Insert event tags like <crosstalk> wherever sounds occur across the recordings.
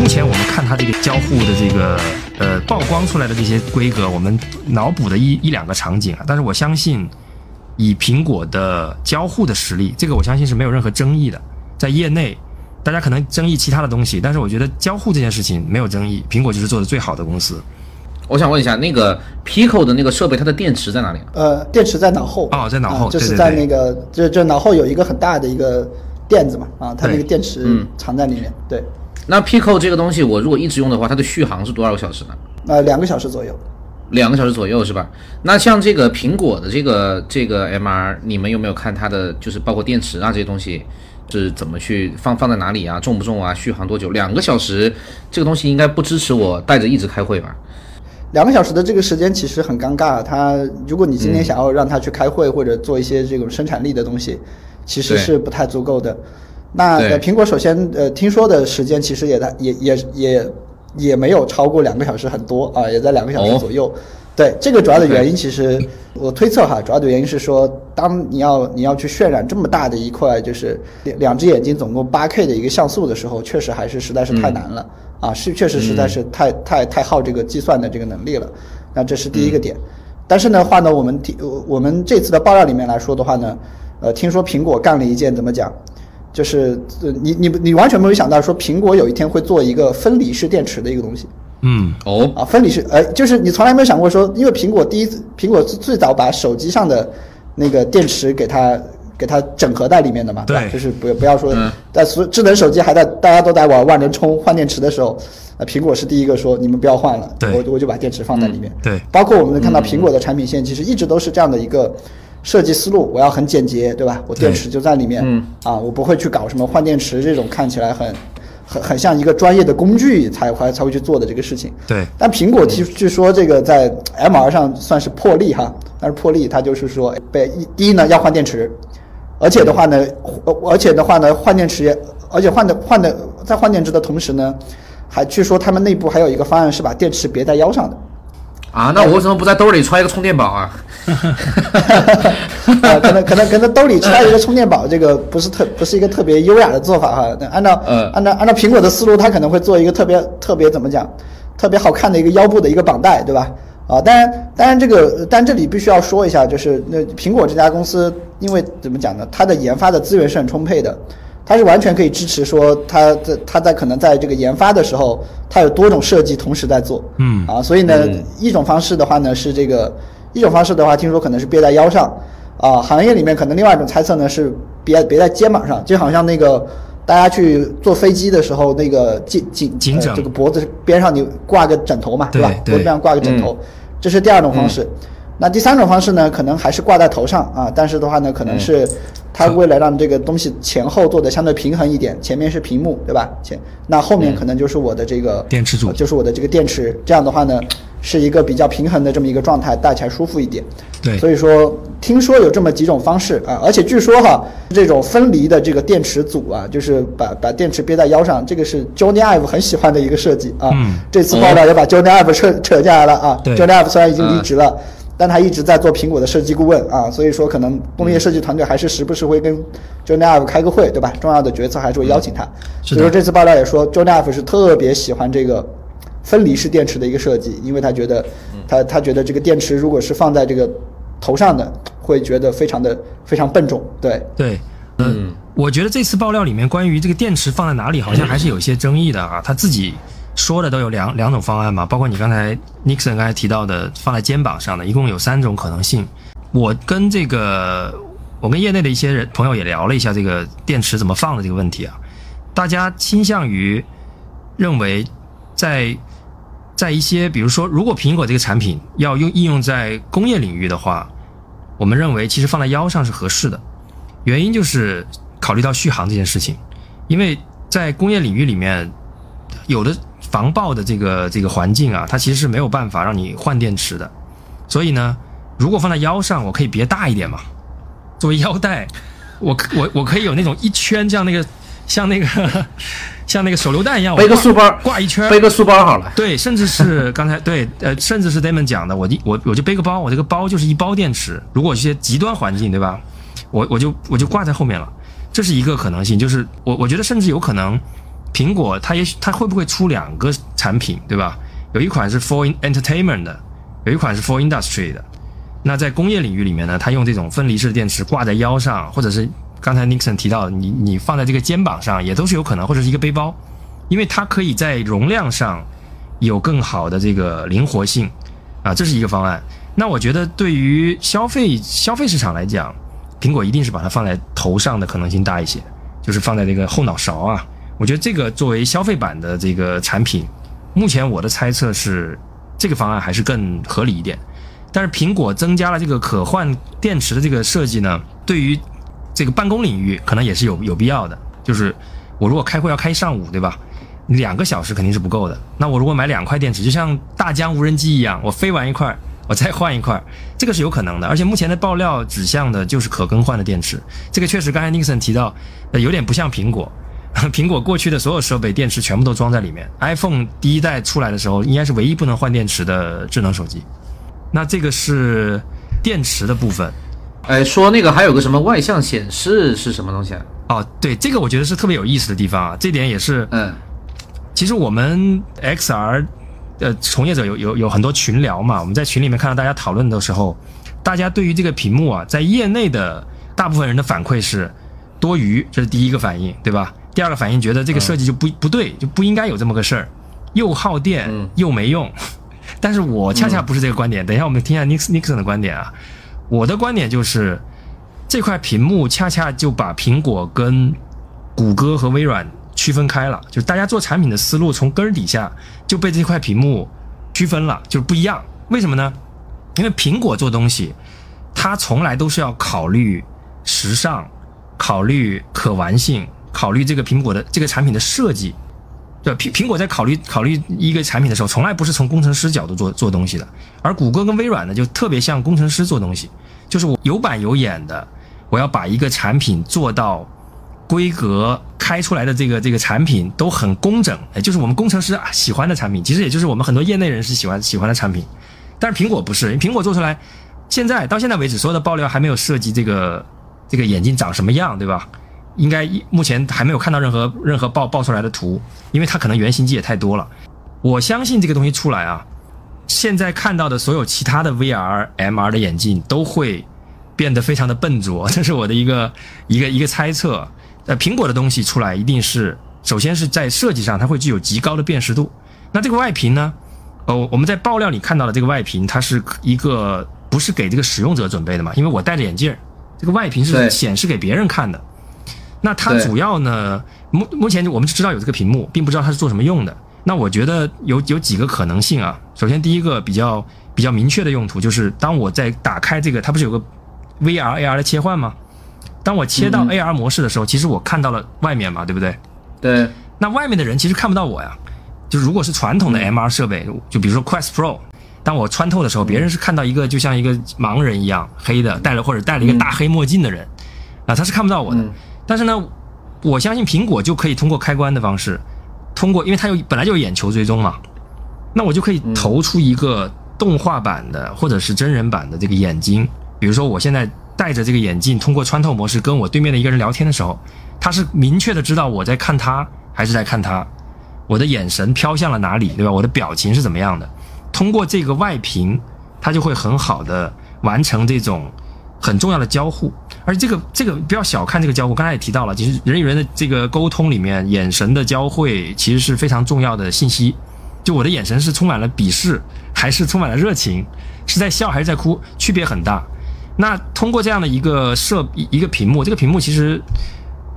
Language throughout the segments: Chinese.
目前我们看它这个交互的这个呃曝光出来的这些规格，我们脑补的一一两个场景啊，但是我相信以苹果的交互的实力，这个我相信是没有任何争议的，在业内。大家可能争议其他的东西，但是我觉得交互这件事情没有争议，苹果就是做的最好的公司。我想问一下，那个 Pico 的那个设备，它的电池在哪里？呃，电池在脑后。哦，在脑后，就是在那个，就就脑后有一个很大的一个垫子嘛，啊，它那个电池藏在里面。对。那 Pico 这个东西，我如果一直用的话，它的续航是多少个小时呢？呃，两个小时左右。两个小时左右是吧？那像这个苹果的这个这个 MR，你们有没有看它的，就是包括电池啊这些东西？是怎么去放放在哪里啊？重不重啊？续航多久？两个小时，这个东西应该不支持我带着一直开会吧？两个小时的这个时间其实很尴尬。它如果你今天想要让它去开会或者做一些这种生产力的东西，其实是不太足够的。那苹果首先呃听说的时间其实也在也也也也没有超过两个小时很多啊，也在两个小时左右。对这个主要的原因，其实我推测哈，主要的原因是说，当你要你要去渲染这么大的一块，就是两两只眼睛总共八 K 的一个像素的时候，确实还是实在是太难了啊，是确实实在是太太太耗这个计算的这个能力了。那这是第一个点。但是呢话呢，我们听我们这次的爆料里面来说的话呢，呃，听说苹果干了一件怎么讲，就是你你你完全没有想到说苹果有一天会做一个分离式电池的一个东西。嗯。哦。啊，分离式，呃，就是你从来没有想过说，因为苹果第一次，苹果最早把手机上的那个电池给它给它整合在里面的嘛，对，就是不不要说在所智能手机还在大家都在玩万能充换电池的时候，呃，苹果是第一个说你们不要换了，我我就把电池放在里面，对，包括我们能看到苹果的产品线其实一直都是这样的一个设计思路，我要很简洁，对吧？我电池就在里面，嗯，啊，我不会去搞什么换电池这种看起来很。很很像一个专业的工具才会才会去做的这个事情。对。但苹果据据说这个在 MR 上算是破例哈，但是破例它就是说被一第一呢要换电池，而且的话呢，而且的话呢换电池，而且换的换的在换电池的同时呢，还据说他们内部还有一个方案是把电池别在腰上的。啊，那我为什么不在兜里揣一个充电宝啊？<laughs> 啊，可能可能可能兜里揣一个充电宝，这个不是特不是一个特别优雅的做法哈。按照按照按照苹果的思路，它可能会做一个特别特别怎么讲，特别好看的一个腰部的一个绑带，对吧？啊，当然当然这个，但这里必须要说一下，就是那苹果这家公司，因为怎么讲呢？它的研发的资源是很充沛的。它是完全可以支持说，它在它在可能在这个研发的时候，它有多种设计同时在做，嗯。啊，所以呢，一种方式的话呢是这个，一种方式的话，听说可能是别在腰上，啊，行业里面可能另外一种猜测呢是别别在肩膀上，就好像那个大家去坐飞机的时候，那个颈颈颈枕这个脖子边上你挂个枕头嘛，对吧？脖子边上挂个枕头，这是第二种方式。那第三种方式呢，可能还是挂在头上啊，但是的话呢，可能是它为了让这个东西前后做的相对平衡一点，前面是屏幕，对吧？前那后面可能就是我的这个电池组，就是我的这个电池，这样的话呢，是一个比较平衡的这么一个状态，戴起来舒服一点。对，所以说听说有这么几种方式啊，而且据说哈，这种分离的这个电池组啊，就是把把电池憋在腰上，这个是 Johnny Ive 很喜欢的一个设计啊。嗯，这次爆料也把 Johnny Ive 扯扯下来了啊。对，Johnny Ive 虽然已经离职了。但他一直在做苹果的设计顾问啊，所以说可能工业设计团队还是时不时会跟 Johnny Ive 开个会，对吧？重要的决策还是会邀请他。所以说这次爆料也说，Johnny Ive 是特别喜欢这个分离式电池的一个设计，因为他觉得他他觉得这个电池如果是放在这个头上的，会觉得非常的非常笨重。对对，嗯，我觉得这次爆料里面关于这个电池放在哪里，好像还是有一些争议的啊，他自己。说的都有两两种方案嘛，包括你刚才 Nixon 刚才提到的放在肩膀上的，一共有三种可能性。我跟这个，我跟业内的一些人朋友也聊了一下这个电池怎么放的这个问题啊，大家倾向于认为，在在一些比如说，如果苹果这个产品要用应用在工业领域的话，我们认为其实放在腰上是合适的，原因就是考虑到续航这件事情，因为在工业领域里面有的。防爆的这个这个环境啊，它其实是没有办法让你换电池的，所以呢，如果放在腰上，我可以别大一点嘛，作为腰带，我 <laughs> 我我可以有那种一圈，这样那个像那个 <laughs> 像那个手榴弹一样，背个书包挂一圈，背个书包好了。对，甚至是刚才 <laughs> 对呃，甚至是 Damon 讲的，我我我就背个包，我这个包就是一包电池。如果一些极端环境，对吧？我我就我就挂在后面了，这是一个可能性，就是我我觉得甚至有可能。苹果它也许它会不会出两个产品，对吧？有一款是 for entertainment 的，有一款是 for industry 的。那在工业领域里面呢，它用这种分离式的电池挂在腰上，或者是刚才 Nixon 提到，你你放在这个肩膀上，也都是有可能，或者是一个背包，因为它可以在容量上有更好的这个灵活性啊，这是一个方案。那我觉得对于消费消费市场来讲，苹果一定是把它放在头上的可能性大一些，就是放在这个后脑勺啊。我觉得这个作为消费版的这个产品，目前我的猜测是这个方案还是更合理一点。但是苹果增加了这个可换电池的这个设计呢，对于这个办公领域可能也是有有必要的。就是我如果开会要开一上午，对吧？两个小时肯定是不够的。那我如果买两块电池，就像大疆无人机一样，我飞完一块，我再换一块，这个是有可能的。而且目前的爆料指向的就是可更换的电池，这个确实刚才 Nixon 提到，呃，有点不像苹果。<laughs> 苹果过去的所有设备电池全部都装在里面，iPhone 第一代出来的时候，应该是唯一不能换电池的智能手机。那这个是电池的部分，哎，说那个还有个什么外向显示是什么东西啊？哦，对，这个我觉得是特别有意思的地方啊，这点也是，嗯，其实我们 XR 呃从业者有有有很多群聊嘛，我们在群里面看到大家讨论的时候，大家对于这个屏幕啊，在业内的大部分人的反馈是多余，这是第一个反应，对吧？第二个反应觉得这个设计就不不对，就不应该有这么个事儿，又耗电又没用。<laughs> 但是我恰恰不是这个观点。等一下，我们听一下 Nix Nixon 的观点啊。我的观点就是，这块屏幕恰恰就把苹果跟谷歌和微软区分开了。就大家做产品的思路从根儿底下就被这块屏幕区分了，就是不一样。为什么呢？因为苹果做东西，它从来都是要考虑时尚、考虑可玩性、考虑这个苹果的这个产品的设计。对苹苹果在考虑考虑一个产品的时候，从来不是从工程师角度做做东西的，而谷歌跟微软呢，就特别像工程师做东西，就是我有板有眼的，我要把一个产品做到规格，开出来的这个这个产品都很工整，哎，就是我们工程师啊喜欢的产品，其实也就是我们很多业内人士喜欢喜欢的产品，但是苹果不是，苹果做出来，现在到现在为止，所有的爆料还没有涉及这个这个眼镜长什么样，对吧？应该目前还没有看到任何任何爆爆出来的图，因为它可能原型机也太多了。我相信这个东西出来啊，现在看到的所有其他的 VR、MR 的眼镜都会变得非常的笨拙，<laughs> 这是我的一个一个一个猜测。呃，苹果的东西出来一定是首先是在设计上它会具有极高的辨识度。那这个外屏呢？哦，我们在爆料里看到的这个外屏，它是一个不是给这个使用者准备的嘛？因为我戴着眼镜，这个外屏是显示给别人看的。那它主要呢？目目前我们只知道有这个屏幕，并不知道它是做什么用的。那我觉得有有几个可能性啊。首先，第一个比较比较明确的用途就是，当我在打开这个，它不是有个 VR AR 的切换吗？当我切到 AR 模式的时候，其实我看到了外面嘛，对不对？对。那外面的人其实看不到我呀。就如果是传统的 MR 设备，就比如说 Quest Pro，当我穿透的时候，别人是看到一个就像一个盲人一样黑的，戴了或者戴了一个大黑墨镜的人，啊，他是看不到我的。但是呢，我相信苹果就可以通过开关的方式，通过，因为它有本来就有眼球追踪嘛，那我就可以投出一个动画版的或者是真人版的这个眼睛。比如说，我现在戴着这个眼镜，通过穿透模式跟我对面的一个人聊天的时候，他是明确的知道我在看他还是在看他，我的眼神飘向了哪里，对吧？我的表情是怎么样的？通过这个外屏，它就会很好的完成这种很重要的交互。而这个这个不要小看这个交互，刚才也提到了，其实人与人的这个沟通里面，眼神的交汇其实是非常重要的信息。就我的眼神是充满了鄙视，还是充满了热情，是在笑还是在哭，区别很大。那通过这样的一个设一个屏幕，这个屏幕其实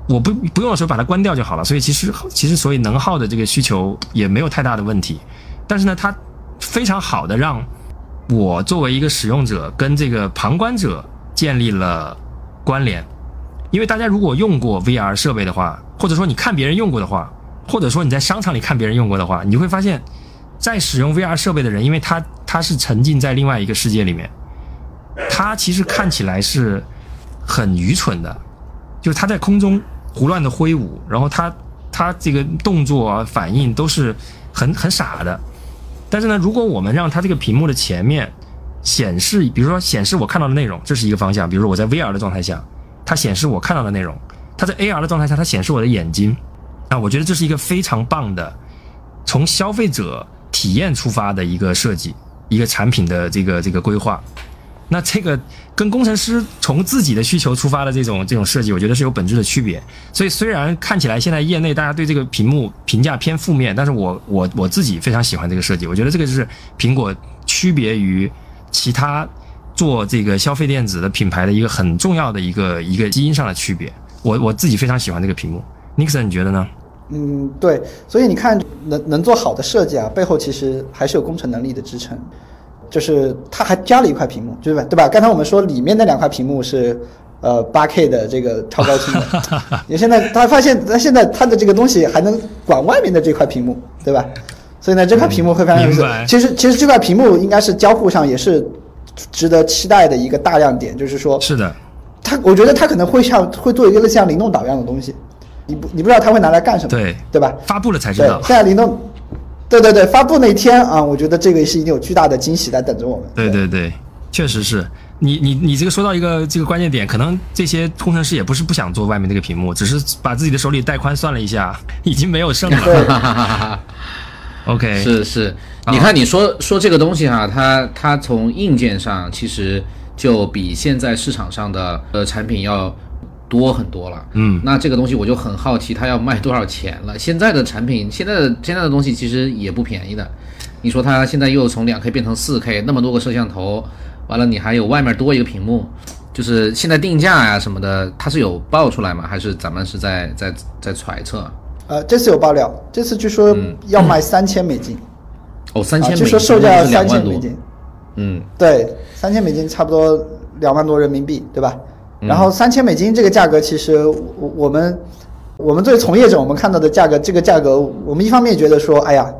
我不不用的时候把它关掉就好了。所以其实其实所以能耗的这个需求也没有太大的问题。但是呢，它非常好的让我作为一个使用者跟这个旁观者建立了。关联，因为大家如果用过 VR 设备的话，或者说你看别人用过的话，或者说你在商场里看别人用过的话，你会发现，在使用 VR 设备的人，因为他他是沉浸在另外一个世界里面，他其实看起来是很愚蠢的，就是他在空中胡乱的挥舞，然后他他这个动作啊反应都是很很傻的。但是呢，如果我们让他这个屏幕的前面，显示，比如说显示我看到的内容，这是一个方向。比如说我在 VR 的状态下，它显示我看到的内容；它在 AR 的状态下，它显示我的眼睛。那我觉得这是一个非常棒的，从消费者体验出发的一个设计，一个产品的这个这个规划。那这个跟工程师从自己的需求出发的这种这种设计，我觉得是有本质的区别。所以虽然看起来现在业内大家对这个屏幕评价偏负面，但是我我我自己非常喜欢这个设计。我觉得这个就是苹果区别于其他做这个消费电子的品牌的一个很重要的一个一个基因上的区别。我我自己非常喜欢这个屏幕。Nixon，你觉得呢？嗯，对。所以你看，能能做好的设计啊，背后其实还是有工程能力的支撑。就是它还加了一块屏幕，对吧？对吧？刚才我们说里面那两块屏幕是，呃，八 K 的这个超高清的。<laughs> 你现在他发现，他现在它的这个东西还能管外面的这块屏幕，对吧？所以呢，这块屏幕会非常有意思。其实，其实这块屏幕应该是交互上也是值得期待的一个大亮点，就是说，是的，它我觉得它可能会像会做一个像灵动岛一样的东西，你不你不知道它会拿来干什么，对对吧？发布了才知道。现在灵动。对对对，发布那天啊，我觉得这个是一定有巨大的惊喜在等着我们。对对对，确实是你你你这个说到一个这个关键点，可能这些工程师也不是不想做外面这个屏幕，只是把自己的手里带宽算了一下，已经没有剩了。<laughs> OK，是是，你看你说说这个东西哈，它它从硬件上其实就比现在市场上的呃产品要。多很多了，嗯，那这个东西我就很好奇，它要卖多少钱了？现在的产品，现在的现在的东西其实也不便宜的。你说它现在又从两 K 变成四 K，那么多个摄像头，完了你还有外面多一个屏幕，就是现在定价呀什么的，它是有报出来吗？还是咱们是在在在揣测？呃，这次有爆料，这次据说要卖三千美金。哦，三千美金，据说售价要三千美金。嗯，对，三千美金差不多两万多人民币，对吧？然后三千美金这个价格，其实我我们我们作为从业者，我们看到的价格，这个价格，我们一方面觉得说，哎呀，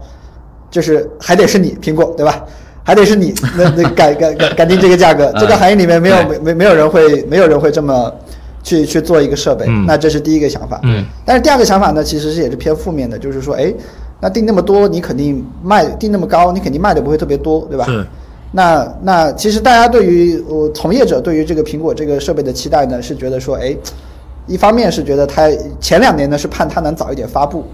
就是还得是你苹果，对吧？还得是你那那改改改改定这个价格，<laughs> 这个行业里面没有没没没有人会没有人会这么去去做一个设备，那这是第一个想法。嗯。但是第二个想法呢，其实是也是偏负面的，就是说，哎，那定那么多，你肯定卖定那么高，你肯定卖的不会特别多，对吧？是。那那其实大家对于我从业者对于这个苹果这个设备的期待呢，是觉得说，哎，一方面是觉得它前两年呢是盼它能早一点发布，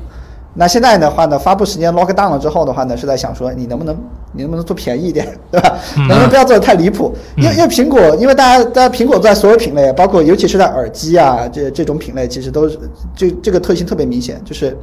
那现在的话呢，发布时间 lock down 了之后的话呢，是在想说你能不能你能不能做便宜一点，<laughs> 对吧？能不能不要做的太离谱？因为因为苹果，因为大家大家苹果在所有品类，包括尤其是在耳机啊这这种品类，其实都是这这个特性特别明显，就是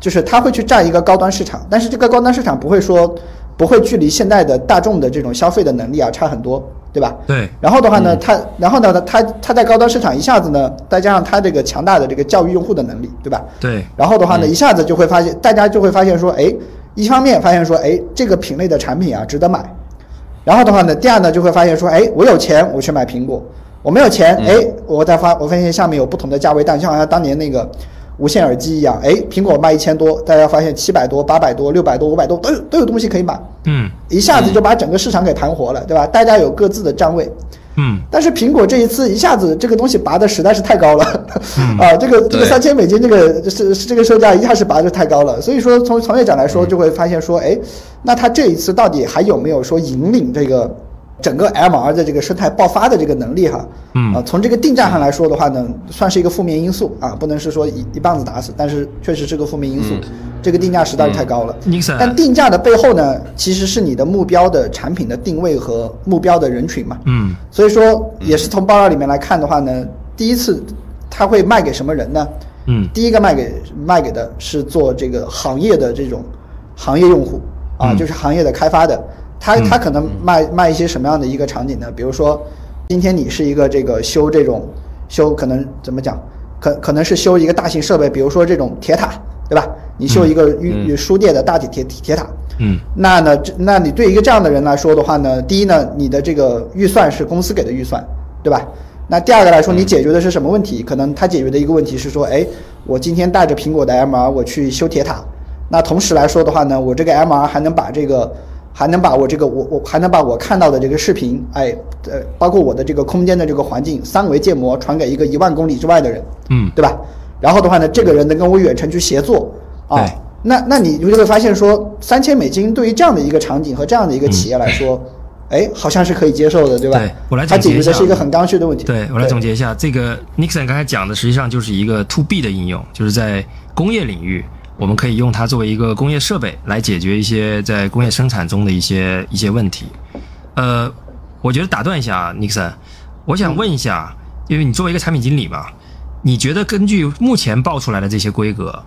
就是它会去占一个高端市场，但是这个高端市场不会说。不会距离现在的大众的这种消费的能力啊差很多，对吧？对。然后的话呢，它，然后呢，它，它在高端市场一下子呢，再加上它这个强大的这个教育用户的能力，对吧？对。然后的话呢，一下子就会发现，大家就会发现说，哎，一方面发现说，哎，这个品类的产品啊值得买。然后的话呢，第二呢就会发现说，哎，我有钱我去买苹果，我没有钱，哎，我再发，我发现下面有不同的价位但，就好像当年那个。无线耳机一样，哎，苹果卖一千多，大家发现七百多、八百多、六百多、五百多都有都有东西可以买，嗯，一下子就把整个市场给盘活了，对吧？大家有各自的站位，嗯，但是苹果这一次一下子这个东西拔的实在是太高了，<laughs> 啊，这个这个三千美金这个是是这个售价一下是拔的太高了，所以说从从业者来说就会发现说，哎，那他这一次到底还有没有说引领这个？整个 MR 的这个生态爆发的这个能力哈，嗯啊，从这个定价上来说的话呢，算是一个负面因素啊，不能是说一一棒子打死，但是确实是个负面因素，这个定价实在是太高了。但定价的背后呢，其实是你的目标的产品的定位和目标的人群嘛，嗯，所以说也是从报料里面来看的话呢，第一次他会卖给什么人呢？嗯，第一个卖给卖给的是做这个行业的这种行业用户啊，就是行业的开发的。他他可能卖卖一些什么样的一个场景呢？比如说，今天你是一个这个修这种修，可能怎么讲？可可能是修一个大型设备，比如说这种铁塔，对吧？你修一个与书店的大铁铁铁塔。嗯。那呢，那你对一个这样的人来说的话呢，第一呢，你的这个预算是公司给的预算，对吧？那第二个来说，你解决的是什么问题？可能他解决的一个问题是说，哎，我今天带着苹果的 MR 我去修铁塔，那同时来说的话呢，我这个 MR 还能把这个。还能把我这个我我还能把我看到的这个视频，哎，呃，包括我的这个空间的这个环境三维建模传给一个一万公里之外的人，嗯，对吧？然后的话呢，这个人能跟我远程去协作，啊，那那你就会发现说，三千美金对于这样的一个场景和这样的一个企业来说，哎，好像是可以接受的，对吧？对我来总结一下它解决的是一个很刚需的问题。对我来总结一下，这个 Nixon 刚才讲的实际上就是一个 to B 的应用，就是在工业领域，我们可以用它作为一个工业设备来解决一些在工业生产中的一些一些问题。呃，我觉得打断一下啊，Nixon，我想问一下，因为你作为一个产品经理嘛，你觉得根据目前报出来的这些规格，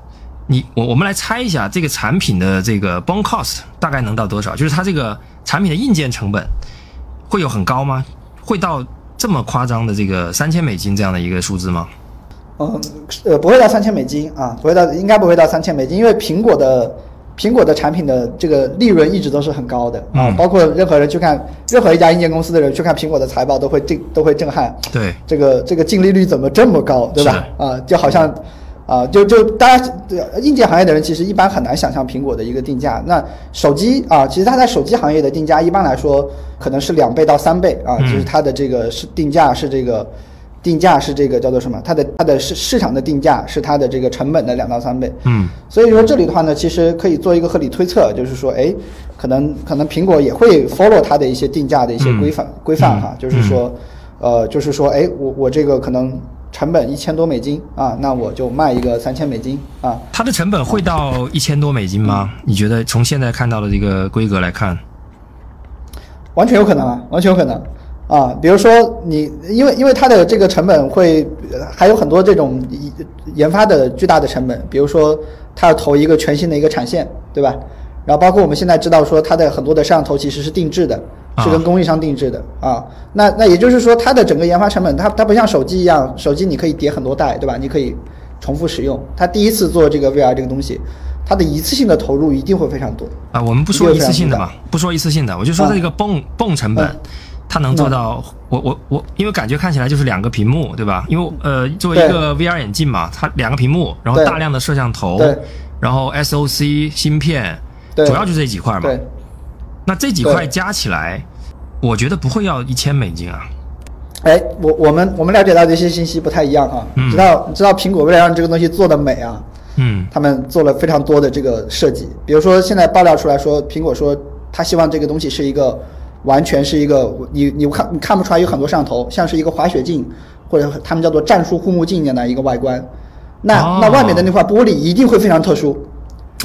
你我我们来猜一下这个产品的这个 bone cost 大概能到多少？就是它这个产品的硬件成本会有很高吗？会到这么夸张的这个三千美金这样的一个数字吗？嗯，呃，不会到三千美金啊，不会到，应该不会到三千美金，因为苹果的苹果的产品的这个利润一直都是很高的啊，嗯包括任何人去看任何一家硬件公司的人去看苹果的财报都会震都会震撼，对，这个这个净利率怎么这么高，对吧？啊，就好像啊，就就大家对硬件行业的人其实一般很难想象苹果的一个定价。那手机啊，其实它在手机行业的定价一般来说可能是两倍到三倍啊，嗯就是它的这个是定价是这个。定价是这个叫做什么？它的它的市市场的定价是它的这个成本的两到三倍。嗯所以说这里的话呢，其实可以做一个合理推测，就是说，哎，可能可能苹果也会 follow 它的一些定价的一些规范、规范哈，就是说，呃，就是说，哎，我我这个可能成本一千多美金啊，那我就卖一个三千美金啊，它的成本会到一千多美金吗？你觉得从现在看到的这个规格来看？完全有可能啊，完全有可能啊。比如说你，因为因为它的这个成本会呃还有很多这种研研发的巨大的成本，比如说它要投一个全新的一个产线，对吧？然后包括我们现在知道说它的很多的摄像头其实是定制的，是跟啊供应商定制的啊。那那也就是说它的整个研发成本，它它不像手机一样，手机你可以叠很多代，对吧？你可以重复使用。它第一次做这个 VR 这个东西，它的一次性的投入一定会非常多。啊，我们不说一次性的嘛，不说一次性的，我就说啊这个泵泵成本嗯，它能做到，我我我，因为感觉看起来就是两个屏幕，对吧？因为呃，作为一个 VR 眼镜嘛，它两个屏幕，然后大量的摄像头对，然后 SOC 芯片，对主要就这几块嘛。对。那这几块加起来，我觉得不会要一千美金啊。哎，我我们我们了解到的一些信息不太一样哈、嗯知道知道苹果为了让这个东西做的美啊，嗯他们做了非常多的这个设计。比如说现在爆料出来说，苹果说他希望这个东西是一个完全是一个你你看你看不出来有很多摄像头，像是一个滑雪镜或者他们叫做战术护目镜一样的一个外观。那、哦那外面的那块玻璃一定会非常特殊，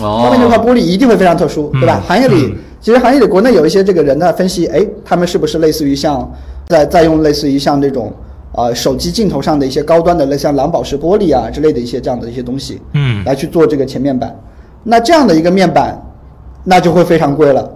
哦，外面那块玻璃一定会非常特殊，对吧嗯？行业里嗯其实行业里国内有一些这个人呢分析，哎，他们是不是类似于像在在用类似于像这种呃手机镜头上的一些高端的，类像蓝宝石玻璃啊之类的一些这样的一些东西，嗯来去做这个前面板。那这样的一个面板，那就会非常贵了，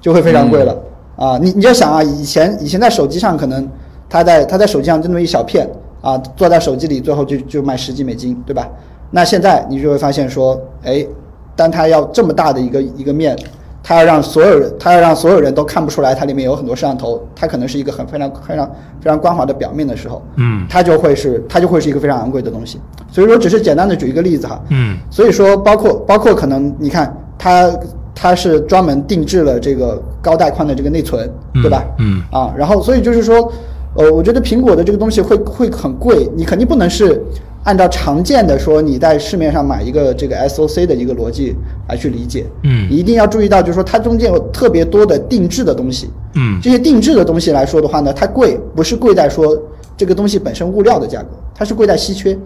就会非常贵了、啊！你你要想啊，以前以前在手机上可能它在它在手机上就那么一小片啊，坐在手机里最后就就卖十几美金，对吧？那现在你就会发现说，哎，当它要这么大的一个一个面，它要让所有人，它要让所有人都看不出来它里面有很多摄像头，它可能是一个很非常非常非常光滑的表面的时候，嗯它就会是它就会是一个非常昂贵的东西。所以说，只是简单的举一个例子哈，嗯所以说，包括包括可能你看它它是专门定制了这个高带宽的这个内存，对吧？嗯。啊，然后所以就是说，呃，我觉得苹果的这个东西会会很贵，你肯定不能是按照常见的说你在市面上买一个这个 SOC 的一个逻辑来去理解，嗯。你一定要注意到，就是说它中间有特别多的定制的东西，嗯。这些定制的东西来说的话呢，它贵不是贵在说这个东西本身物料的价格，它是贵在稀缺，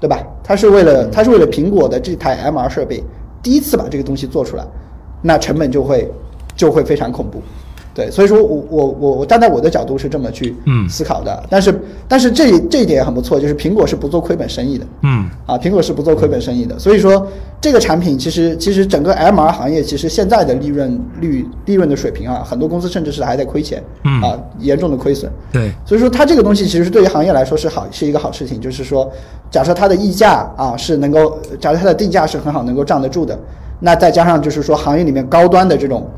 对吧？它是为了它是为了苹果的这台 MR 设备第一次把这个东西做出来，那成本就会就会非常恐怖。对，所以说我我我我站在我的角度是这么去嗯思考的，但是但是这这一点也很不错，就是苹果是不做亏本生意的，嗯啊，苹果是不做亏本生意的，所以说这个产品其实其实整个 MR 行业其实现在的利润率利润的水平啊，很多公司甚至是还在亏钱，嗯啊，严重的亏损。对，所以说它这个东西其实对于行业来说是好，是一个好事情。就是说，假设它的溢价啊是能够，假设它的定价是很好能够站得住的，那再加上就是说行业里面高端的这种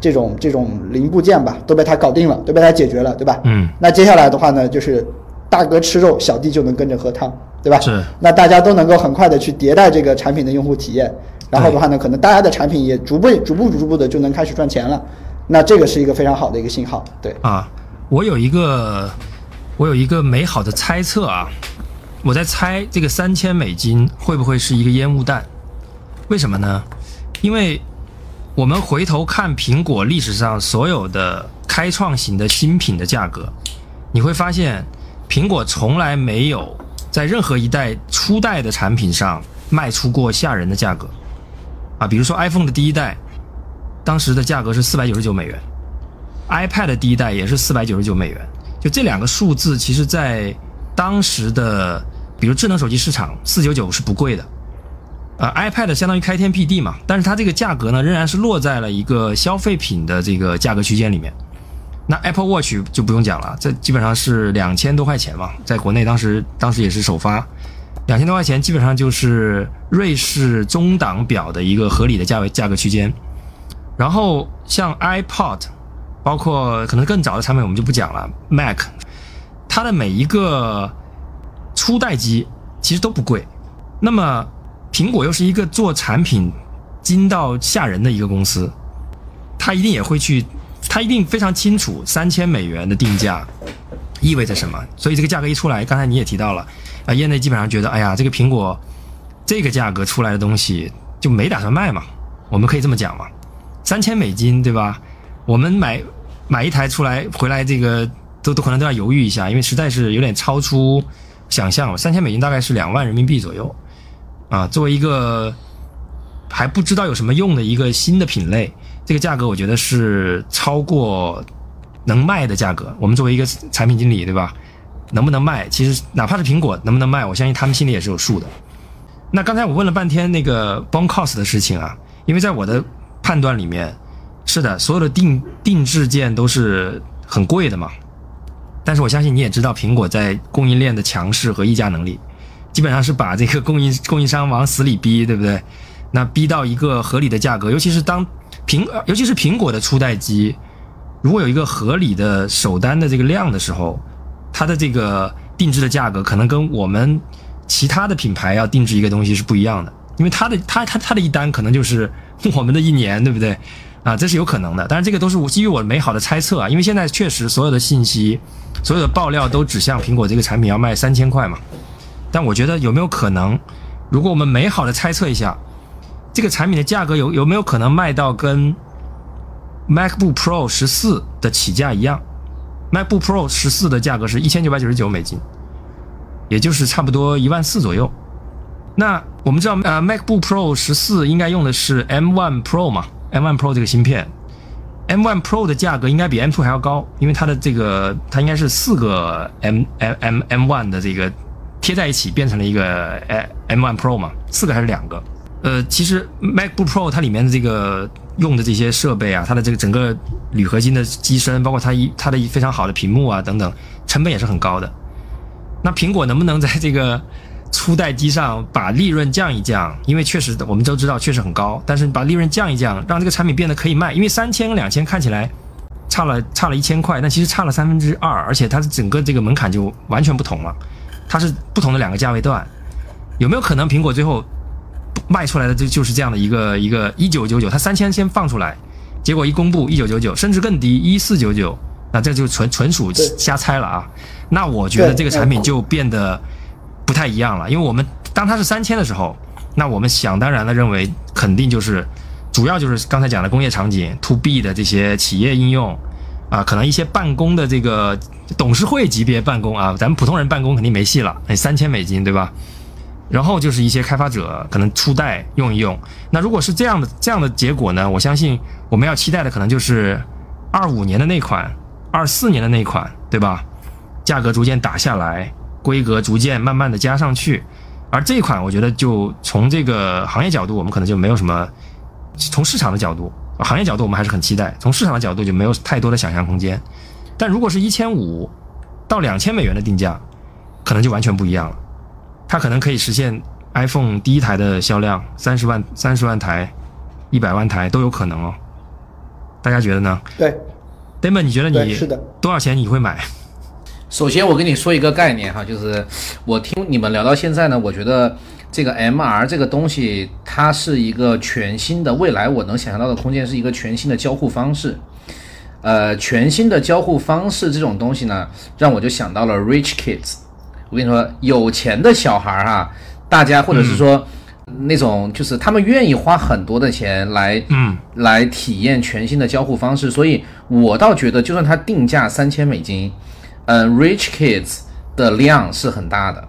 这种这种零部件吧，都被它搞定了，都被它解决了，对吧？嗯那接下来的话呢，就是大哥吃肉，小弟就能跟着喝汤，对吧？是那大家都能够很快的去迭代这个产品的用户体验，然后的话呢，可能大家的产品也逐步逐步逐步的就能开始赚钱了。那这个是一个非常好的一个信号，对。啊，我有一个我有一个美好的猜测啊，我在猜这个三千美金会不会是一个烟雾弹？为什么呢？因为我们回头看苹果历史上所有的开创型的新品的价格，你会发现，苹果从来没有在任何一代初代的产品上卖出过吓人的价格，啊，比如说 iPhone 的第一代，当时的价格是四百九十九美元，iPad 的第一代也是四百九十九美元，就这两个数字，其实在当时的，比如智能手机市场，四九九是不贵的。呃，iPad 相当于开天辟地嘛，但是它这个价格呢，仍然是落在了一个消费品的这个价格区间里面。那 Apple Watch 就不用讲了，这基本上是两千多块钱嘛，在国内当时当时也是首发，两千多块钱基本上就是瑞士中档表的一个合理的价位价格区间。然后像 iPod，包括可能更早的产品我们就不讲了，Mac，它的每一个初代机其实都不贵，那么。苹果又是一个做产品精到吓人的一个公司，他一定也会去，他一定非常清楚三千美元的定价意味着什么。所以这个价格一出来，刚才你也提到了，啊，业内基本上觉得，哎呀，这个苹果这个价格出来的东西就没打算卖嘛，我们可以这么讲嘛，三千美金对吧？我们买买一台出来回来，这个都都可能都要犹豫一下，因为实在是有点超出想象了。三千美金大概是两万人民币左右。啊，作为一个还不知道有什么用的一个新的品类，这个价格我觉得是超过能卖的价格。我们作为一个产品经理，对吧？能不能卖？其实哪怕是苹果能不能卖，我相信他们心里也是有数的。那刚才我问了半天那个 bone cos 的事情啊，因为在我的判断里面，是的，所有的定定制件都是很贵的嘛。但是我相信你也知道苹果在供应链的强势和议价能力。基本上是把这个供应供应商往死里逼，对不对？那逼到一个合理的价格，尤其是当苹，尤其是苹果的初代机，如果有一个合理的首单的这个量的时候，它的这个定制的价格可能跟我们其他的品牌要定制一个东西是不一样的，因为它的它它它的一单可能就是我们的一年，对不对？啊，这是有可能的。但是这个都是我基于我美好的猜测啊，因为现在确实所有的信息、所有的爆料都指向苹果这个产品要卖三千块嘛。但我觉得有没有可能，如果我们美好的猜测一下，这个产品的价格有有没有可能卖到跟 MacBook Pro 十四的起价一样？MacBook Pro 十四的价格是一千九百九十九美金，也就是差不多一万四左右。那我们知道，呃，MacBook Pro 十四应该用的是 M1 Pro 嘛？M1 Pro 这个芯片，M1 Pro 的价格应该比 M2 还要高，因为它的这个它应该是四个 M M M M1 的这个。贴在一起变成了一个 M One Pro 嘛，四个还是两个？呃，其实 MacBook Pro 它里面的这个用的这些设备啊，它的这个整个铝合金的机身，包括它一它的一非常好的屏幕啊等等，成本也是很高的。那苹果能不能在这个初代机上把利润降一降？因为确实我们都知道确实很高，但是把利润降一降，让这个产品变得可以卖。因为三千跟两千看起来差了差了一千块，但其实差了三分之二，而且它的整个这个门槛就完全不同了。它是不同的两个价位段，有没有可能苹果最后卖出来的就就是这样的一个一个一九九九？它三千先放出来，结果一公布一九九九，甚至更低一四九九，那这就纯纯属瞎猜了啊！那我觉得这个产品就变得不太一样了，因为我们当它是三千的时候，那我们想当然的认为肯定就是主要就是刚才讲的工业场景 to B 的这些企业应用。啊，可能一些办公的这个董事会级别办公啊，咱们普通人办公肯定没戏了，那三千美金对吧？然后就是一些开发者可能初代用一用。那如果是这样的这样的结果呢？我相信我们要期待的可能就是二五年的那款，二四年的那款，对吧？价格逐渐打下来，规格逐渐慢慢的加上去。而这一款，我觉得就从这个行业角度，我们可能就没有什么，从市场的角度。行业角度，我们还是很期待；从市场的角度，就没有太多的想象空间。但如果是一千五到两千美元的定价，可能就完全不一样了。它可能可以实现 iPhone 第一台的销量，三十万、三十万台、一百万台都有可能哦。大家觉得呢？对，Damon，你觉得你是的多少钱你会买？首先，我跟你说一个概念哈，就是我听你们聊到现在呢，我觉得。这个 MR 这个东西，它是一个全新的未来，我能想象到的空间是一个全新的交互方式。呃，全新的交互方式这种东西呢，让我就想到了 Rich Kids。我跟你说，有钱的小孩儿哈，大家或者是说，那种就是他们愿意花很多的钱来，嗯，来体验全新的交互方式，所以我倒觉得，就算它定价三千美金，嗯，Rich Kids 的量是很大的，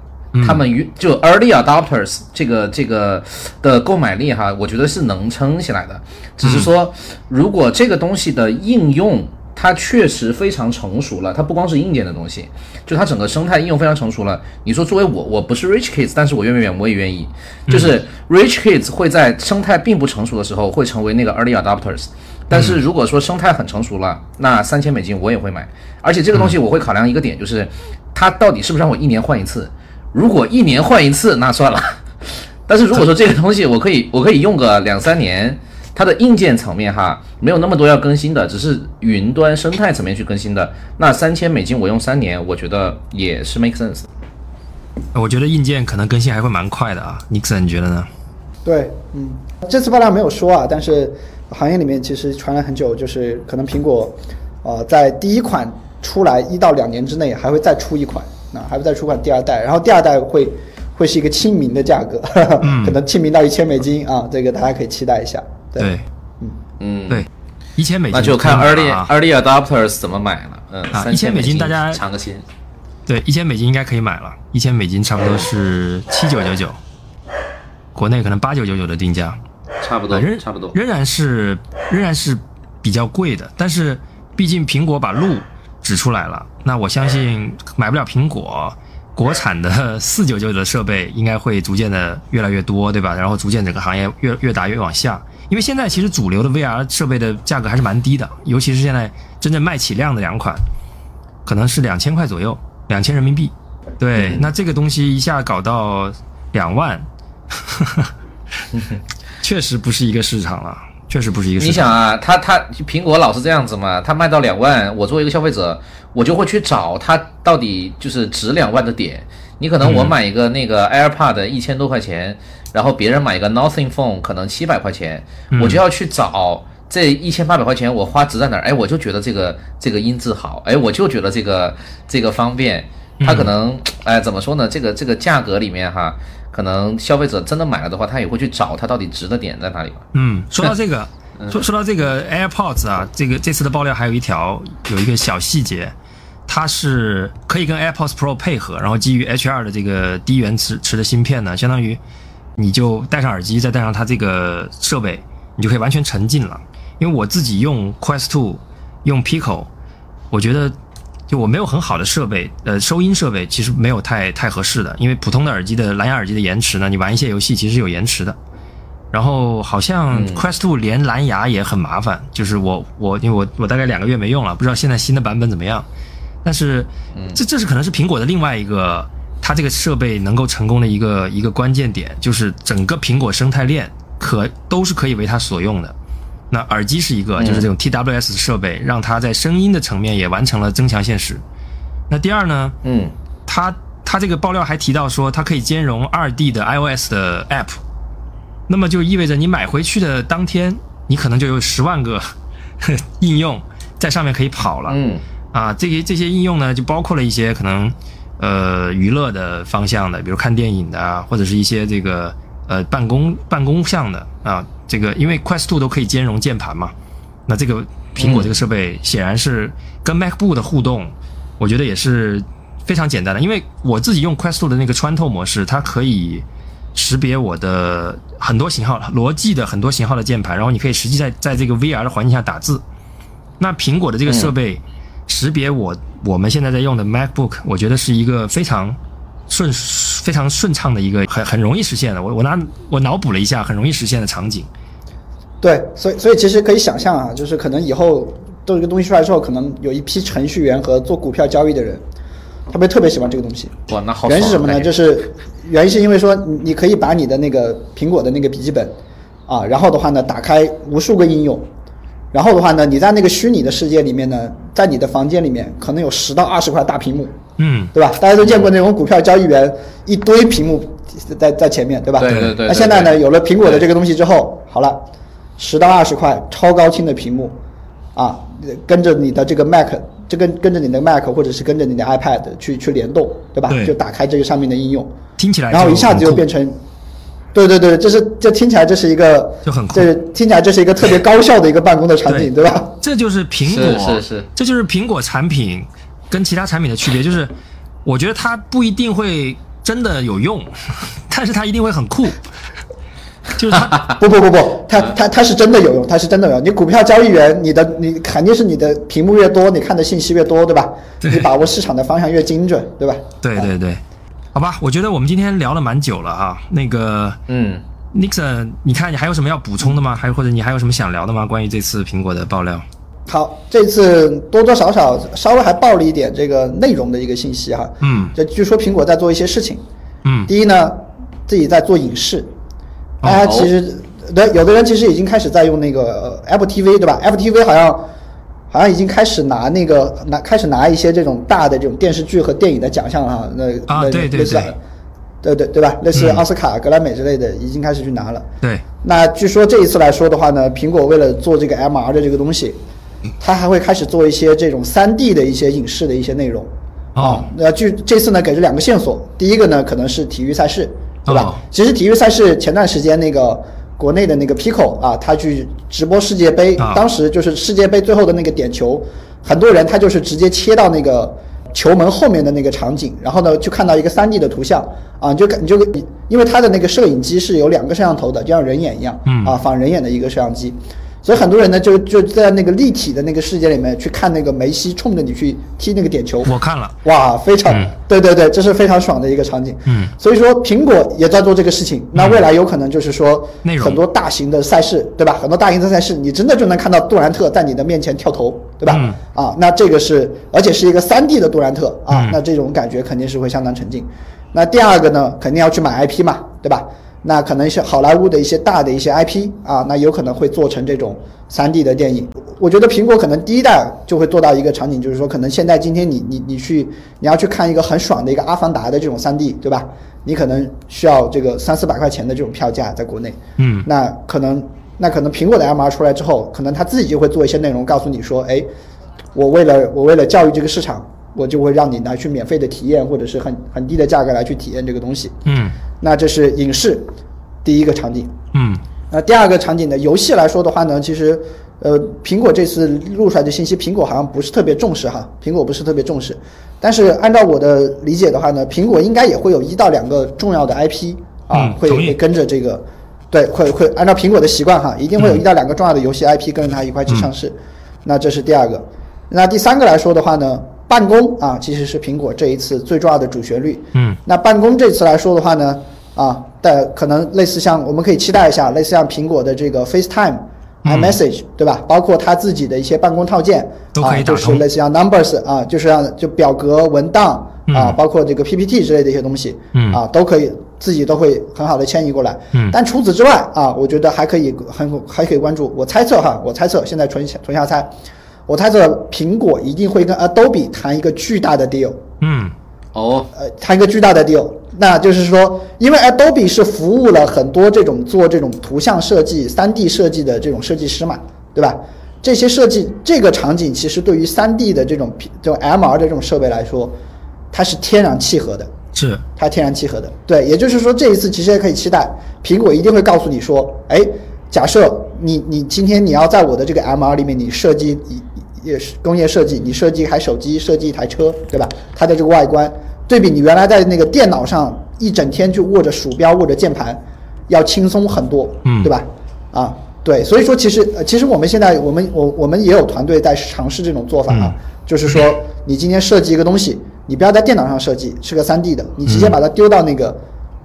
他们就 Early Adopters 这个这个的购买力哈，我觉得是能撑起来的，只是说如果这个东西的应用。它确实非常成熟了，它不光是硬件的东西，就它整个生态应用非常成熟了。你说作为我，我不是 rich kids，但是我愿不愿意？我也愿意。就是 rich kids 会在生态并不成熟的时候会成为那个 early adopters，但是如果说生态很成熟了，那三千美金我也会买。而且这个东西我会考量一个点，就是它到底是不是让我一年换一次？如果一年换一次，那算了。<laughs> 但是如果说这个东西我可以我可以用个两三年。它的硬件层面哈没有那么多要更新的，只是云端生态层面去更新的。那三千美金我用三年，我觉得也是 make sense。我觉得硬件可能更新还会蛮快的啊，Nixon 你觉得呢？对，嗯，这次爆料没有说啊，但是行业里面其实传了很久，就是可能苹果，呃，在第一款出来一到两年之内还会再出一款，那还不再出款第二代，然后第二代会会是一个亲民的价格，<laughs> 可能亲民到一千美金啊，这个大家可以期待一下。对，嗯嗯，对，一千美金，那就看 early early adopters 怎么买了。嗯啊，一千美金大家尝个鲜。对，一千美金应该可以买了，一千美金差不多是七九九九，国内可能八九九九的定价，差不多，仍差不多，仍然是仍然是比较贵的。但是毕竟苹果把路指出来了，那我相信买不了苹果。国产的四九九的设备应该会逐渐的越来越多，对吧？然后逐渐整个行业越越打越往下，因为现在其实主流的 VR 设备的价格还是蛮低的，尤其是现在真正卖起量的两款，可能是两千块左右，两千人民币。对，那这个东西一下搞到两万，<laughs> 确实不是一个市场了。确实不是一个。你想啊，他他苹果老是这样子嘛，他卖到两万，我作为一个消费者，我就会去找它到底就是值两万的点。你可能我买一个那个 AirPod 一千多块钱，然后别人买一个 Nothing Phone 可能七百块钱，我就要去找这一千八百块钱我花值在哪儿？哎，我就觉得这个这个音质好，哎，我就觉得这个这个方便。它可能哎怎么说呢？这个这个价格里面哈。可能消费者真的买了的话，他也会去找它到底值的点在哪里吧。嗯，<laughs> 说到这个，说说到这个 AirPods 啊，这个这次的爆料还有一条有一个小细节，它是可以跟 AirPods Pro 配合，然后基于 H2 的这个低延迟迟的芯片呢，相当于你就戴上耳机，再戴上它这个设备，你就可以完全沉浸了。因为我自己用 Quest Two，用 Pico，我觉得。就我没有很好的设备，呃，收音设备其实没有太太合适的，因为普通的耳机的蓝牙耳机的延迟呢，你玩一些游戏其实有延迟的。然后好像 Quest Two 连蓝牙也很麻烦，就是我我因为我我大概两个月没用了，不知道现在新的版本怎么样。但是这这是可能是苹果的另外一个它这个设备能够成功的一个一个关键点，就是整个苹果生态链可都是可以为它所用的。那耳机是一个，就是这种 TWS 设备，让它在声音的层面也完成了增强现实。那第二呢？嗯，它它这个爆料还提到说，它可以兼容二 D 的 iOS 的 App，那么就意味着你买回去的当天，你可能就有十万个 <laughs> 应用在上面可以跑了。嗯，啊，这些这些应用呢，就包括了一些可能呃娱乐的方向的，比如看电影的啊，或者是一些这个呃办公办公项的啊。这个因为 Quest Two 都可以兼容键盘嘛，那这个苹果这个设备显然是跟 MacBook 的互动，我觉得也是非常简单的。因为我自己用 Quest Two 的那个穿透模式，它可以识别我的很多型号、逻辑的很多型号的键盘，然后你可以实际在在这个 VR 的环境下打字。那苹果的这个设备识别我我们现在在用的 MacBook，我觉得是一个非常。顺非常顺畅的一个很很容易实现的，我我拿我脑补了一下，很容易实现的场景。对，所以所以其实可以想象啊，就是可能以后都这个东西出来之后，可能有一批程序员和做股票交易的人，他们特别喜欢这个东西。哇，那好。原因是什么呢？就是原因是因为说你可以把你的那个苹果的那个笔记本啊，然后的话呢，打开无数个应用。然后的话呢，你在那个虚拟的世界里面呢，在你的房间里面可能有十到二十块大屏幕，嗯，对吧？大家都见过那种股票交易员一堆屏幕在在前面，对吧？对对对。那现在呢，有了苹果的这个东西之后，好了，十到二十块超高清的屏幕，啊，跟着你的这个 Mac，就跟跟着你的 Mac 或者是跟着你的 iPad 去去联动，对吧？就打开这个上面的应用，听起来，然后一下子就变成，对对对，这是这听起来这是一个就很这听起来这是一个特别高效的一个办公的场景，对吧？这就是苹果，是是是这就是苹果产品跟其他产品的区别，就是我觉得它不一定会真的有用，<laughs> 但是它一定会很酷。就是它，<laughs> 不不不不，它它它是真的有用，它是真的有用。你股票交易员，你的你肯定是你的屏幕越多，你看的信息越多，对吧？对你把握市场的方向越精准，对吧？对对对，好吧，我觉得我们今天聊了蛮久了啊。那个嗯，Nixon，你看你还有什么要补充的吗？还有或者你还有什么想聊的吗？关于这次苹果的爆料？好，这次多多少少稍微还爆了一点这个内容的一个信息哈。嗯就据说苹果在做一些事情，嗯第一呢，自己在做影视，哦大家其实、对有的人其实已经开始在用那个呃 Apple TV 对吧？Apple TV 好像好像已经开始拿那个拿开始拿一些这种大的这种电视剧和电影的奖项哈，那那啊对对对对对对吧？类似嗯奥斯卡、格莱美之类的，已经开始去拿了。对，那据说这一次来说的话呢，苹果为了做这个 MR 的这个东西，它还会开始做一些这种 3D 的一些影视的一些内容。哦啊，那据这次呢给了两个线索，第一个呢可能是体育赛事，对吧？哦其实体育赛事前段时间那个国内的那个 Pico 啊，他去直播世界杯，啊当时就是世界杯最后的那个点球，很多人他就是直接切到那个球门后面的那个场景，然后呢就看到一个 3D 的图像啊，你就看你就因为它的那个摄影机是有两个摄像头的，就像人眼一样，嗯啊仿人眼的一个摄像机。所以很多人呢，就就在那个立体的那个世界里面去看那个梅西冲着你去踢那个点球，我看了，哇，非常、嗯对对对，这是非常爽的一个场景。嗯所以说苹果也在做这个事情，那未来有可能就是说很多大型的赛事，对吧？很多大型的赛事，你真的就能看到杜兰特在你的面前跳投，对吧？嗯啊，那这个是而且是一个三 D 的杜兰特啊，嗯那这种感觉肯定是会相当沉浸。那第二个呢，肯定要去买 IP 嘛，对吧？那可能是好莱坞的一些大的一些 IP 啊，那有可能会做成这种 3D 的电影。我觉得苹果可能第一代就会做到一个场景，就是说，可能现在今天你你你去你要去看一个很爽的一个《阿凡达》的这种 3D，对吧？你可能需要这个三四百块钱的这种票价在国内，嗯那可能那可能苹果的 MR 出来之后，可能他自己就会做一些内容，告诉你说，哎，我为了我为了教育这个市场，我就会让你来去免费的体验，或者是很很低的价格来去体验这个东西。嗯那这是影视第一个场景。嗯那第二个场景呢，游戏来说的话呢，其实，呃，苹果这次录出来的信息，苹果好像不是特别重视哈，苹果不是特别重视。但是按照我的理解的话呢，苹果应该也会有一到两个重要的 IP 啊，会会跟着这个，对，会会按照苹果的习惯哈，一定会有嗯一到两个重要的游戏 IP 跟着它一块去上市。那这是第二个。那第三个来说的话呢，办公啊，其实是苹果这一次最重要的主旋律。嗯那办公这次来说的话呢，啊，的可能类似像我们可以期待一下，类似像苹果的这个 FaceTime、嗯 iMessage，对吧？包括它自己的一些办公套件，啊，都可以打就是类似像 Numbers 啊，就是让就表格、文档啊，嗯包括这个 PPT 之类的一些东西，嗯啊，都可以自己都会很好的迁移过来。嗯但除此之外啊，我觉得还可以很还可以关注。我猜测哈，我猜测现在纯纯瞎猜，我猜测苹果一定会跟 Adobe 谈一个巨大的 deal。嗯哦，呃，谈一个巨大的 deal，那就是说，因为 Adobe 是服务了很多这种做这种图像设计、三 D 设计的这种设计师嘛，对吧？这些设计这个场景，其实对于三 D 的这种这种 MR 的这种设备来说，它是天然契合的。是它天然契合的。对，也就是说这一次其实也可以期待，苹果一定会告诉你说，哎，假设你你今天你要在我的这个 MR 里面你设计一也是工业设计，你设计一台手机，设计一台车，对吧？它的这个外观对比你原来在那个电脑上一整天就握着鼠标握着键盘，要轻松很多，嗯对吧？啊。对，所以说其实呃其实我们现在我们我我们也有团队在尝试这种做法啊，嗯就是说你今天设计一个东西，你不要在电脑上设计，是个三 D 的，你直接把它丢到那个，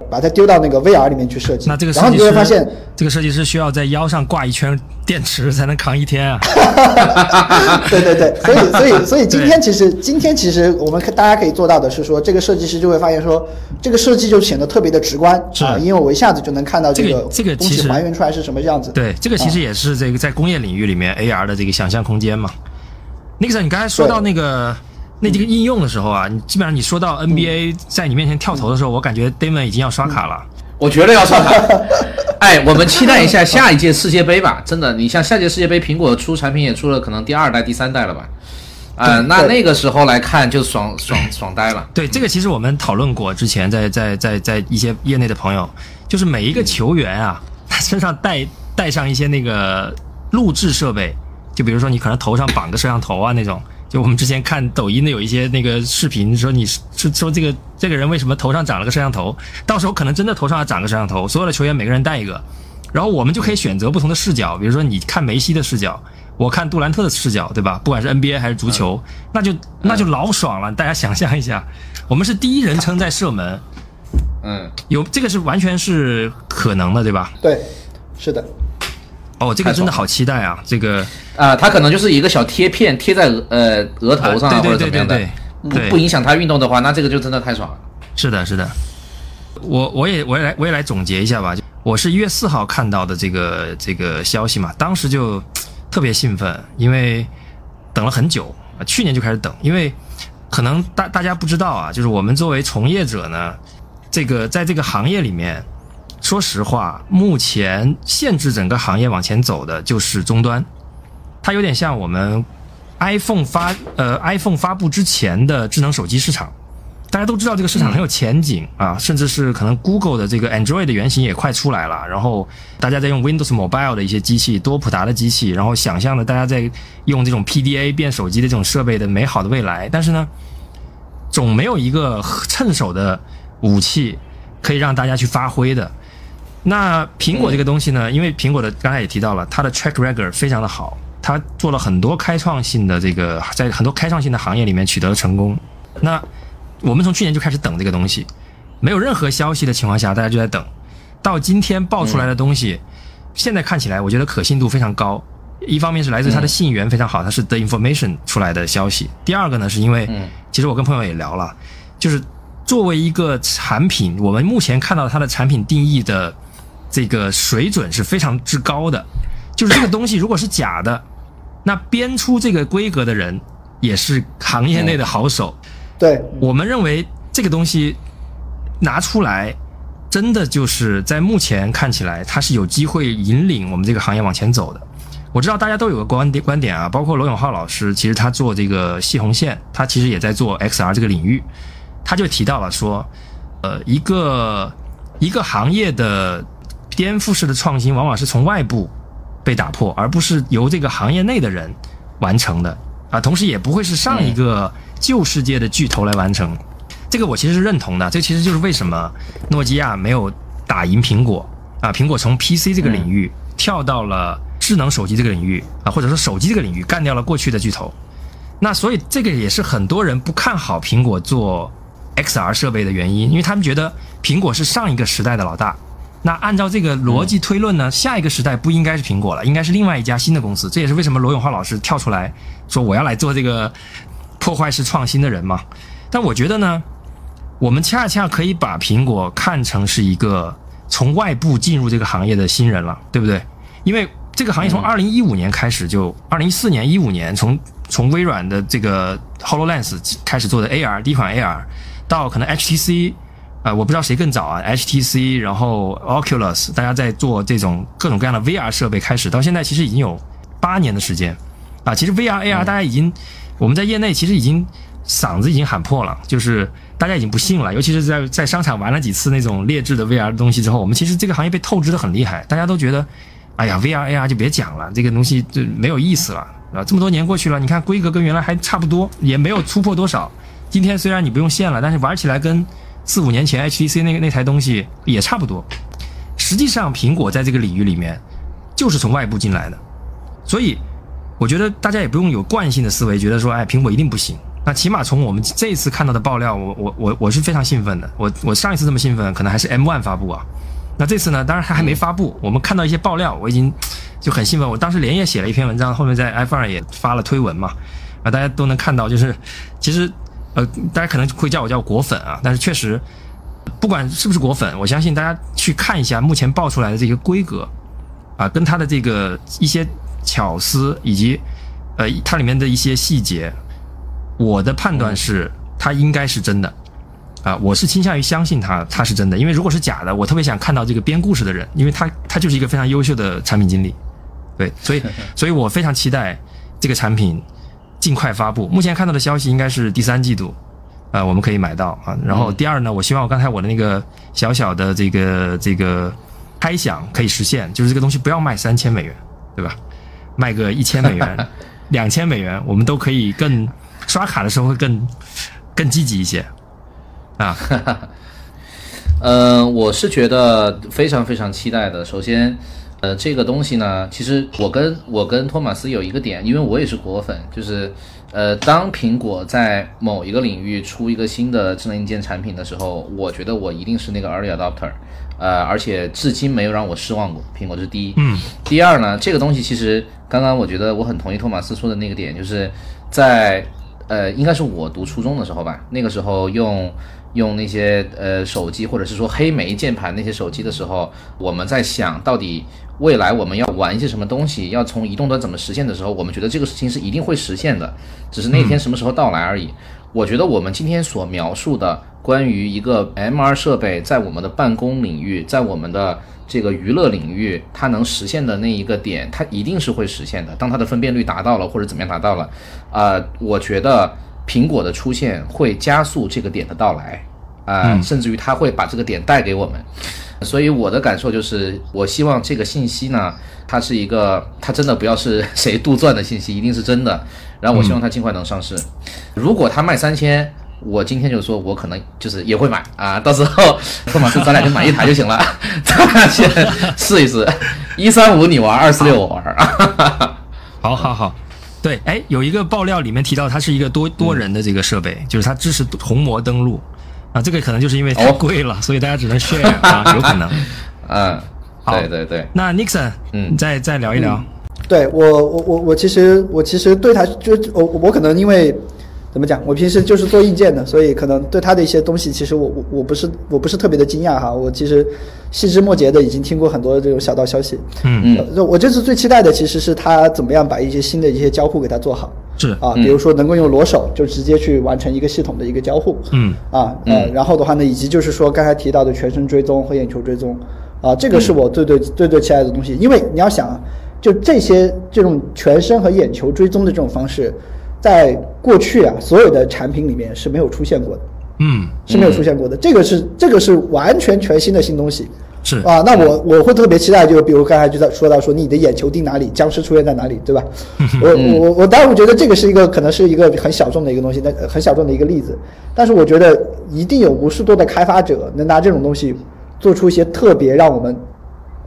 把它丢到那个 VR 里面去设计。那这个然后你就会发现，这个设计师需要在腰上挂一圈电池才能扛一天啊。<laughs> 对对对，所以 <laughs> 所以所以今天其实今天其实我们可大家可以做到的是说，这个设计师就会发现说，这个设计就显得特别的直观是啊，因为我一下子就能看到这个个东西这个其实还原出来是什么样子。对，这个其实也是这个在工业领域里面 AR 的这个想象空间嘛。Nixon，你刚才说到那个那这个应用的时候啊，你基本上你说到 NBA 在你面前跳投的时候，我感觉 Damon 已经要刷卡了。我觉得要刷卡。<laughs> 哎，我们期待一下下一届世界杯吧。真的，你像下届世界杯，苹果出产品也出了可能第二代、第三代了吧？啊、那那个时候来看就爽爽 <clears throat> 爽呆了。对，这个其实我们讨论过，之前在在在在一些业内的朋友，就就是每一个球员啊，<laughs> 他身上带带上一些那个录制设备，就比如说你可能头上绑个摄像头啊那种。就我们之前看抖音的有一些那个视频，说你是说这个这个人为什么头上长了个摄像头？到时候可能真的头上要长个摄像头，所有的球员每个人带一个，然后我们就可以选择不同的视角，比如说你看梅西的视角，我看杜兰特的视角，对吧？不管是 NBA 还是足球，那就那就老爽了。大家想象一下，我们是第一人称在射门，嗯，有这个是完全是可能的，对吧？对，是的。哦，这个真的好期待啊！这个啊，它可能就是一个小贴片贴在呃额头上或者怎么样的，不不影响他运动的话，那这个就真的太爽了。是的，是的。我我也我也来我也来总结一下吧。我是一月四号看到的这个这个消息嘛，当时就特别兴奋，因为等了很久啊，去年就开始等，因为可能大大家不知道啊，就是我们作为从业者呢，这个在这个行业里面。说实话，目前限制整个行业往前走的就是终端，它有点像我们 iPhone 发呃 iPhone 发布之前的智能手机市场。大家都知道这个市场很有前景啊，甚至是可能 Google 的这个 Android 的原型也快出来了。然后大家在用 Windows Mobile 的一些机器，多普达的机器，然后想象的大家在用这种 PDA 变手机的这种设备的美好的未来。但是呢，总没有一个趁手的武器可以让大家去发挥的。那苹果这个东西呢？因为苹果的刚才也提到了，它的 track record 非常的好，它做了很多开创性的这个，在很多开创性的行业里面取得了成功。那我们从去年就开始等这个东西，没有任何消息的情况下，大家就在等。到今天爆出来的东西，现在看起来我觉得可信度非常高。一方面是来自它的信源非常好，它是 The Information 出来的消息。第二个呢，是因为其实我跟朋友也聊了，就是作为一个产品，我们目前看到它的产品定义的。这个水准是非常之高的，就是这个东西如果是假的，那编出这个规格的人也是行业内的好手。对我们认为这个东西拿出来，真的就是在目前看起来，它是有机会引领我们这个行业往前走的。我知道大家都有个观点观点啊，包括罗永浩老师，其实他做这个细红线，他其实也在做 XR 这个领域，他就提到了说，呃，一个一个行业的。颠覆式的创新往往是从外部被打破，而不是由这个行业内的人完成的啊。同时，也不会是上一个旧世界的巨头来完成。这个我其实是认同的。这其实就是为什么诺基亚没有打赢苹果啊。苹果从 PC 这个领域跳到了智能手机这个领域啊，或者说手机这个领域干掉了过去的巨头。那所以这个也是很多人不看好苹果做 XR 设备的原因，因为他们觉得苹果是上一个时代的老大。那按照这个逻辑推论呢，下一个时代不应该是苹果了，应该是另外一家新的公司。这也是为什么罗永浩老师跳出来说我要来做这个 <laughs> 破坏式创新的人嘛。但我觉得呢，我们恰恰可以把苹果看成是一个从外部进入这个行业的新人了，对不对？因为这个行业从二零一五年开始就，二零一四年、一五年从从微软的这个 Hololens 开始做的 AR 第一款 AR，到可能 HTC。啊，我不知道谁更早啊，HTC，然后 Oculus，大家在做这种各种各样的 VR 设备，开始到现在其实已经有八年的时间，啊，其实 VR AR 大家已经，我们在业内其实已经嗓子已经喊破了，就是大家已经不信了，尤其是在在商场玩了几次那种劣质的 VR 的东西之后，我们其实这个行业被透支的很厉害，大家都觉得，哎呀，VR AR 就别讲了，这个东西就没有意思了，啊，这么多年过去了，你看规格跟原来还差不多，也没有突破多少，今天虽然你不用线了，但是玩起来跟四五年前，HTC 那个那台东西也差不多。实际上，苹果在这个领域里面就是从外部进来的，所以我觉得大家也不用有惯性的思维，觉得说，哎，苹果一定不行。那起码从我们这一次看到的爆料，我我我我是非常兴奋的。我我上一次这么兴奋，可能还是 M1 发布啊。那这次呢，当然它还没发布，我们看到一些爆料，我已经就很兴奋。我当时连夜写了一篇文章，后面在 F 二也发了推文嘛，啊，大家都能看到，就是其实。呃，大家可能会叫我叫果粉啊，但是确实，不管是不是果粉，我相信大家去看一下目前爆出来的这个规格，啊，跟它的这个一些巧思以及呃它里面的一些细节，我的判断是它应该是真的，啊，我是倾向于相信它它是真的，因为如果是假的，我特别想看到这个编故事的人，因为他他就是一个非常优秀的产品经理，对，所以所以我非常期待这个产品。尽快发布。目前看到的消息应该是第三季度，呃，我们可以买到啊。然后第二呢，我希望我刚才我的那个小小的这个这个猜想可以实现，就是这个东西不要卖三千美元，对吧？卖个一千美元、<laughs> 两千美元，我们都可以更刷卡的时候会更更积极一些啊。<laughs> 呃，我是觉得非常非常期待的。首先，呃，这个东西呢，其实我跟我跟托马斯有一个点，因为我也是果粉，就是呃，当苹果在某一个领域出一个新的智能硬件产品的时候，我觉得我一定是那个 early adopter，呃，而且至今没有让我失望过。苹果是第一，嗯，第二呢，这个东西其实刚刚我觉得我很同意托马斯说的那个点，就是在呃，应该是我读初中的时候吧，那个时候用。用那些呃手机，或者是说黑莓键盘那些手机的时候，我们在想到底未来我们要玩一些什么东西，要从移动端怎么实现的时候，我们觉得这个事情是一定会实现的，只是那天什么时候到来而已。我觉得我们今天所描述的关于一个 MR 设备在我们的办公领域，在我们的这个娱乐领域，它能实现的那一个点，它一定是会实现的。当它的分辨率达到了，或者怎么样达到了，啊，我觉得。苹果的出现会加速这个点的到来，啊，甚至于它会把这个点带给我们。所以我的感受就是，我希望这个信息呢，它是一个，它真的不要是谁杜撰的信息，一定是真的。然后我希望它尽快能上市。如果它卖三千，我今天就说我可能就是也会买啊，到时候托马斯咱俩就买一台就行了，<laughs> 咱俩先试一试，一三五你玩，二四六我玩。<laughs> 好好好。对，哎，有一个爆料里面提到它是一个多多人的这个设备，就是它支持虹膜登录，啊，这个可能就是因为太贵了，所以大家只能 share 啊，有可能。<laughs> 嗯，对对对。那 Nixon，嗯，再再聊一聊。对我，我我我其实我其实对他就我我可能因为。怎么讲？我平时就是做硬件的，所以可能对他的一些东西，其实我我我不是我不是特别的惊讶哈。我其实细枝末节的已经听过很多这种小道消息。嗯嗯。我这次最期待的其实是他怎么样把一些新的一些交互给他做好。是啊，比如说能够用裸手就直接去完成一个系统的一个交互。嗯啊呃，然后的话呢，以及就是说刚才提到的全身追踪和眼球追踪啊，这个是我最最最最期待的东西。因为你要想啊，就这些这种全身和眼球追踪的这种方式。在过去啊，所有的产品里面是没有出现过的，嗯，是没有出现过的。这个是这个是完全全新的新东西，是啊。那我我会特别期待，就比如刚才就在说到说你的眼球盯哪里，僵尸出现在哪里，对吧？我我我当然我觉得这个是一个可能是一个很小众的一个东西，那很小众的一个例子。但是我觉得一定有无数多的开发者能拿这种东西做出一些特别让我们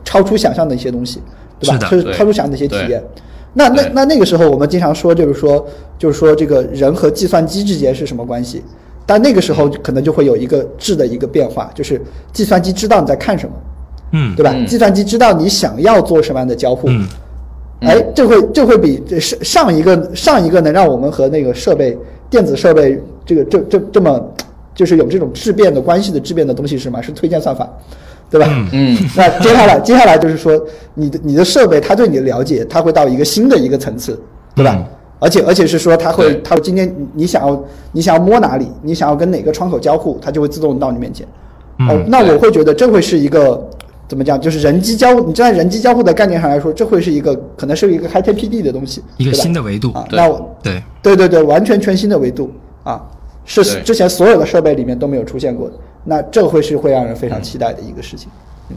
超出想象的一些东西，对吧？是他就想哪些体验。那那那那个时候，我们经常说，就是说，就是说，这个人和计算机之间是什么关系？但那个时候可能就会有一个质的一个变化，就是计算机知道你在看什么，嗯，对吧？计算机知道你想要做什么样的交互，哎，这会这会比上上一个上一个能让我们和那个设备电子设备这个这这这么就是有这种质变的关系的质变的东西是什么？是推荐算法。对吧？嗯，那接下来接下来就是说，你的你的设备，它对你的了解，它会到一个新的一个层次，对吧？而且而且是说，它会，它今天你想要你想要摸哪里，你想要跟哪个窗口交互，它就会自动到你面前。哦，那我会觉得这会是一个怎么讲？就是人机交互，你站在人机交互的概念上来说，这会是一个可能是一个开天辟地的东西，一个新的维度啊。那我对对对对，完全全新的维度啊，是之前所有的设备里面都没有出现过的。那这会是会让人非常期待的一个事情。嗯，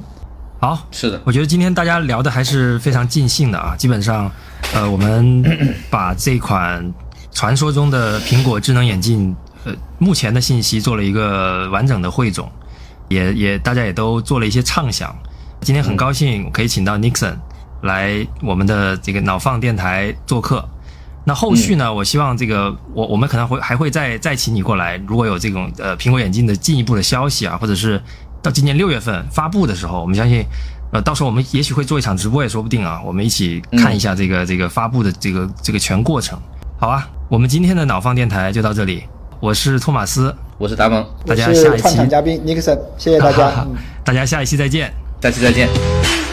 好，是的，我觉得今天大家聊的还是非常尽兴的啊。基本上，呃，我们把这款传说中的苹果智能眼镜，呃，目前的信息做了一个完整的汇总，也也大家也都做了一些畅想。今天很高兴可以请到 Nixon 来我们的这个脑放电台做客。那后续呢？我希望这个我我们可能会还会再再请你过来，如果有这种呃苹果眼镜的进一步的消息啊，或者是到今年六月份发布的时候，我们相信呃到时候我们也许会做一场直播也说不定啊，我们一起看一下这个这个发布的这个这个全过程，好啊。我们今天的脑放电台就到这里，我是托马斯，我是达蒙，大家下一期嘉宾尼克森，谢谢大家，<laughs> 大家下一期再见，下期再见。